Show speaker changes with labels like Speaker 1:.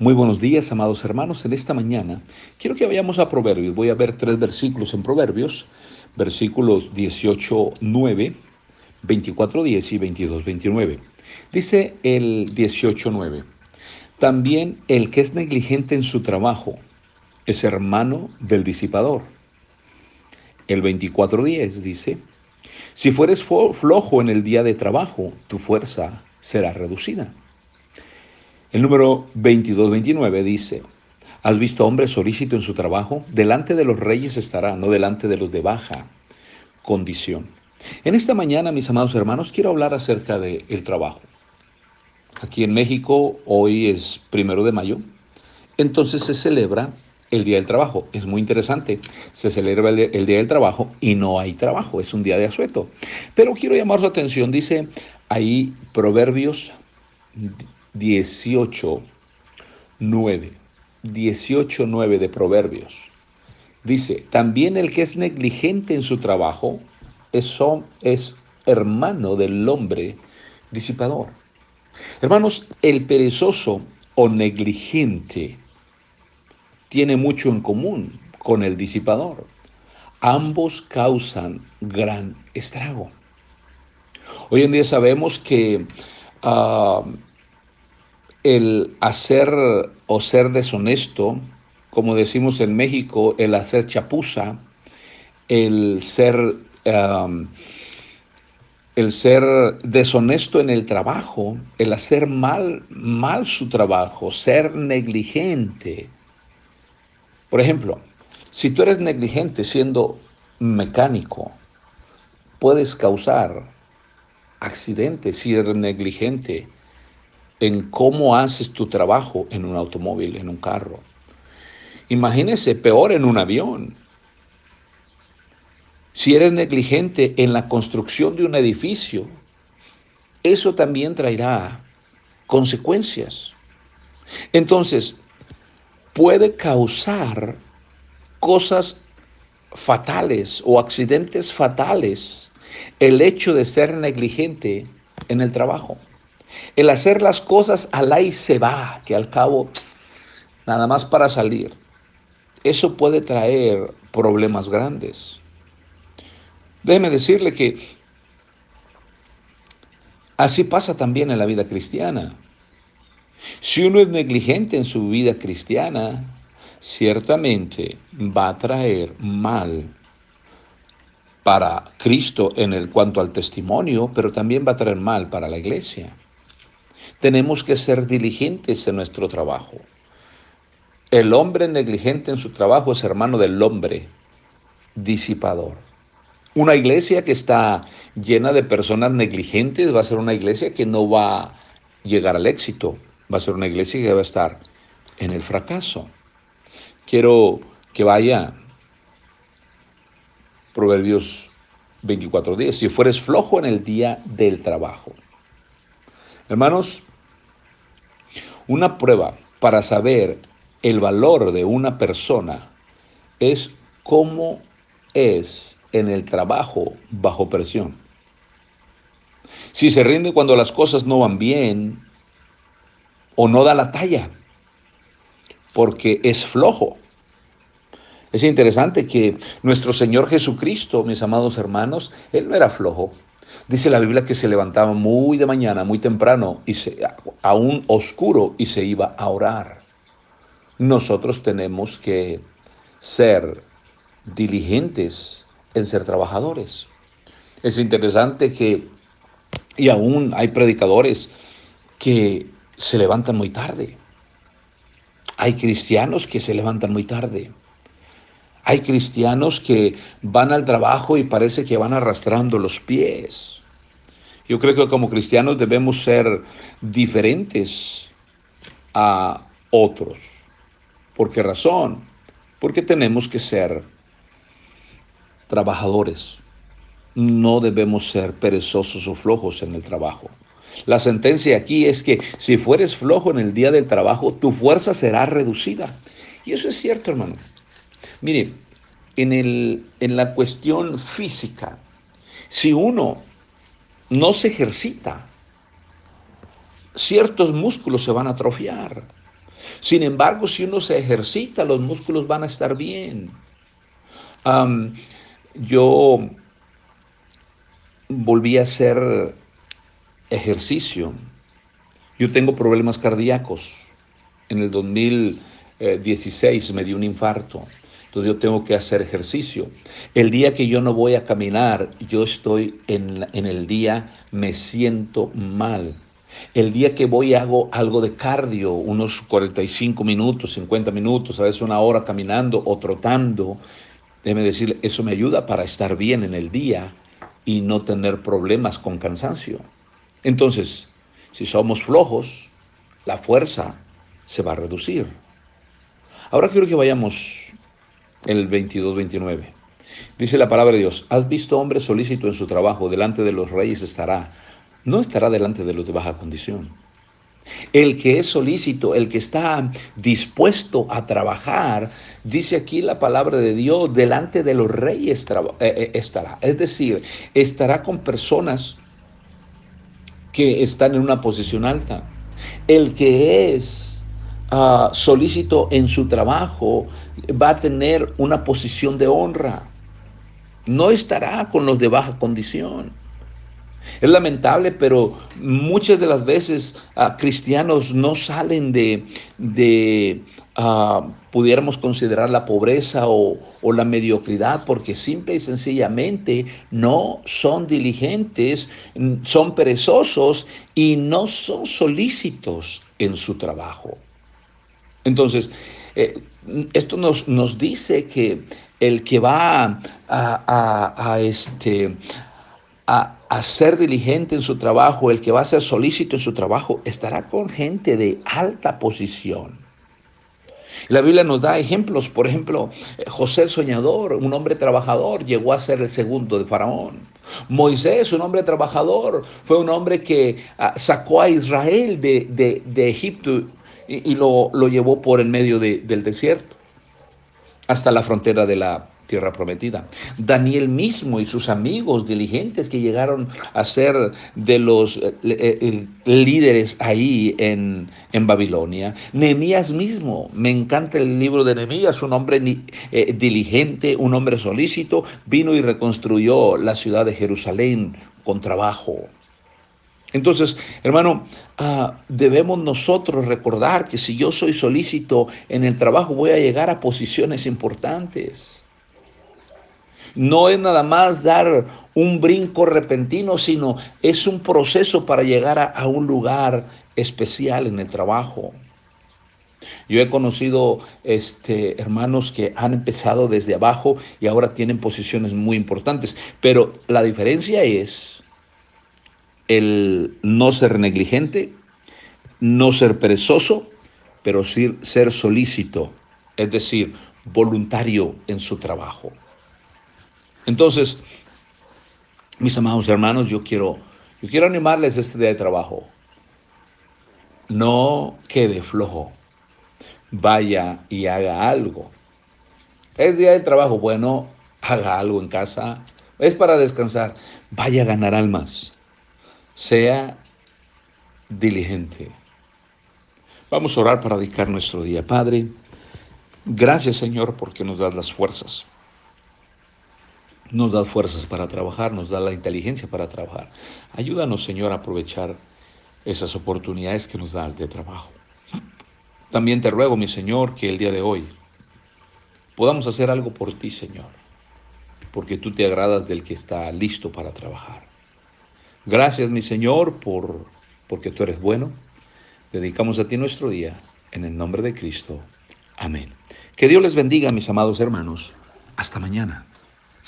Speaker 1: Muy buenos días, amados hermanos. En esta mañana quiero que vayamos a Proverbios. Voy a ver tres versículos en Proverbios, versículos 18, 9, 24, 10 y 22, 29. Dice el 18, 9. También el que es negligente en su trabajo es hermano del disipador. El 24.10 dice, si fueres flojo en el día de trabajo, tu fuerza será reducida. El número 22-29 dice, ¿has visto hombre solícito en su trabajo? Delante de los reyes estará, no delante de los de baja condición. En esta mañana, mis amados hermanos, quiero hablar acerca del el trabajo. Aquí en México hoy es primero de mayo, entonces se celebra el Día del Trabajo. Es muy interesante. Se celebra el, Día del Trabajo y no hay trabajo, es un día de asueto. Pero quiero llamar su atención, dice ahí Proverbios 18, 9. 18, 9 de Proverbios. Dice, también el que es negligente en su trabajo es, es hermano del hombre disipador. Hermanos, el perezoso o negligente tiene mucho en común con el disipador. Ambos causan gran estrago. Hoy en día sabemos que ah, el hacer o ser deshonesto, como decimos en México, el hacer chapuza, el ser, el ser deshonesto en el trabajo, el hacer mal, mal su trabajo, ser negligente. Por ejemplo, si tú eres negligente siendo mecánico, puedes causar accidentes si eres negligente en cómo haces tu trabajo en un automóvil, en un carro. Imagínese, peor en un avión. Si eres negligente en la construcción de un edificio, eso también traerá consecuencias. Entonces, puede causar cosas fatales o accidentes fatales el hecho de ser negligente en el trabajo. El hacer las cosas al y se va, que al cabo nada más para salir. Eso puede traer problemas grandes. Déjeme decirle que así pasa también en la vida cristiana. Si uno es negligente en su vida cristiana, ciertamente va a traer mal para Cristo en el cuanto al testimonio, pero también va a traer mal para la iglesia. Tenemos que ser diligentes en nuestro trabajo. El hombre negligente en su trabajo es hermano del hombre disipador. Una iglesia que está llena de personas negligentes va a ser una iglesia que no va a llegar al éxito, va a ser una iglesia que va a estar en el fracaso. Quiero que vaya Proverbios 24.10, si fueres flojo en el día del trabajo. Hermanos, una prueba para saber el valor de una persona es cómo es en el trabajo bajo presión. Si se rinde cuando las cosas no van bien o no da la talla, porque es flojo. Es interesante que nuestro Señor Jesucristo, mis amados hermanos, Él no era flojo. Dice la Biblia que se levantaba muy de mañana, muy temprano, y se, aún oscuro, y se iba a orar. Nosotros tenemos que ser diligentes en ser trabajadores. Es interesante que, y aún hay predicadores que se levantan muy tarde. Hay cristianos que se levantan muy tarde. Hay cristianos que van al trabajo y parece que van arrastrando los pies. Yo creo que como cristianos debemos ser diferentes a otros. ¿Por qué razón? Porque tenemos que ser trabajadores. No debemos ser perezosos o flojos en el trabajo. La sentencia aquí es que si fueres flojo en el día del trabajo, tu fuerza será reducida. Y eso es cierto, hermano. Mire, en, el, en la cuestión física, si uno no se ejercita, ciertos músculos se van a atrofiar. Sin embargo, si uno se ejercita, los músculos van a estar bien. yo volví a hacer ejercicio. Yo tengo problemas cardíacos. En el 2016 me dio un infarto. Entonces yo tengo que hacer ejercicio. El día que yo no voy a caminar, yo estoy en, en el día, me siento mal. El día que voy hago algo de cardio, unos 45 minutos, 50 minutos, a veces una hora caminando o trotando, déjeme decir, eso me ayuda para estar bien en el día y no tener problemas con cansancio. Entonces, si somos flojos, la fuerza se va a reducir. Ahora quiero que vayamos el 22-29. Dice la palabra de Dios, has visto hombre solícito en su trabajo, delante de los reyes estará, no estará delante de los de baja condición. El que es solícito, el que está dispuesto a trabajar, dice aquí la palabra de Dios, delante de los reyes eh, eh, estará. Es decir, estará con personas que están en una posición alta. El que es uh, solícito en su trabajo va a tener una posición de honra. No estará con los de baja condición. Es lamentable, pero muchas de las veces uh, cristianos no salen de, de uh, pudiéramos considerar la pobreza o, la mediocridad, porque simple y sencillamente no son diligentes, son perezosos y no son solícitos en su trabajo. Entonces, eh, esto nos, nos, dice que el que va a, este, a, a, ser diligente en su trabajo, el que va a ser solícito en su trabajo, estará con gente de alta posición. La Biblia nos da ejemplos, por ejemplo, José el soñador, un hombre trabajador, llegó a ser el segundo de Faraón. Moisés, un hombre trabajador, fue un hombre que ah, sacó a Israel de, Egipto y, lo, llevó por el medio del desierto hasta la frontera de la tierra prometida. Daniel mismo y sus amigos diligentes que llegaron a ser de los eh, eh, líderes ahí en, en, Babilonia. Nehemías mismo, me encanta el libro de Nehemías, un hombre eh, diligente, un hombre solícito, vino y reconstruyó la ciudad de Jerusalén con trabajo. Entonces, hermano, ah, debemos nosotros recordar que si yo soy solícito en el trabajo voy a llegar a posiciones importantes. No es nada más dar un brinco repentino, sino es un proceso para llegar a, un lugar especial en el trabajo. Yo he conocido este, hermanos que han empezado desde abajo y ahora tienen posiciones muy importantes, pero la diferencia es el no ser negligente, no ser perezoso, pero sí ser solícito, es decir, voluntario en su trabajo. Entonces, mis amados hermanos, yo quiero, yo quiero animarles este día de trabajo. No quede flojo. Vaya y haga algo. Es día de trabajo, bueno, haga algo en casa. Es para descansar. Vaya a ganar almas. Sea diligente. Vamos a orar para dedicar nuestro día. Padre, gracias Señor porque nos das las fuerzas nos da fuerzas para trabajar, nos da la inteligencia para trabajar. Ayúdanos, Señor, a aprovechar esas oportunidades que nos das de trabajo. También te ruego, mi Señor, que el día de hoy podamos hacer algo por ti, Señor, porque tú te agradas del que está listo para trabajar. Gracias, mi Señor, por porque tú eres bueno. Dedicamos a ti nuestro día en el nombre de Cristo. Amén. Que Dios les bendiga, mis amados hermanos. Hasta mañana.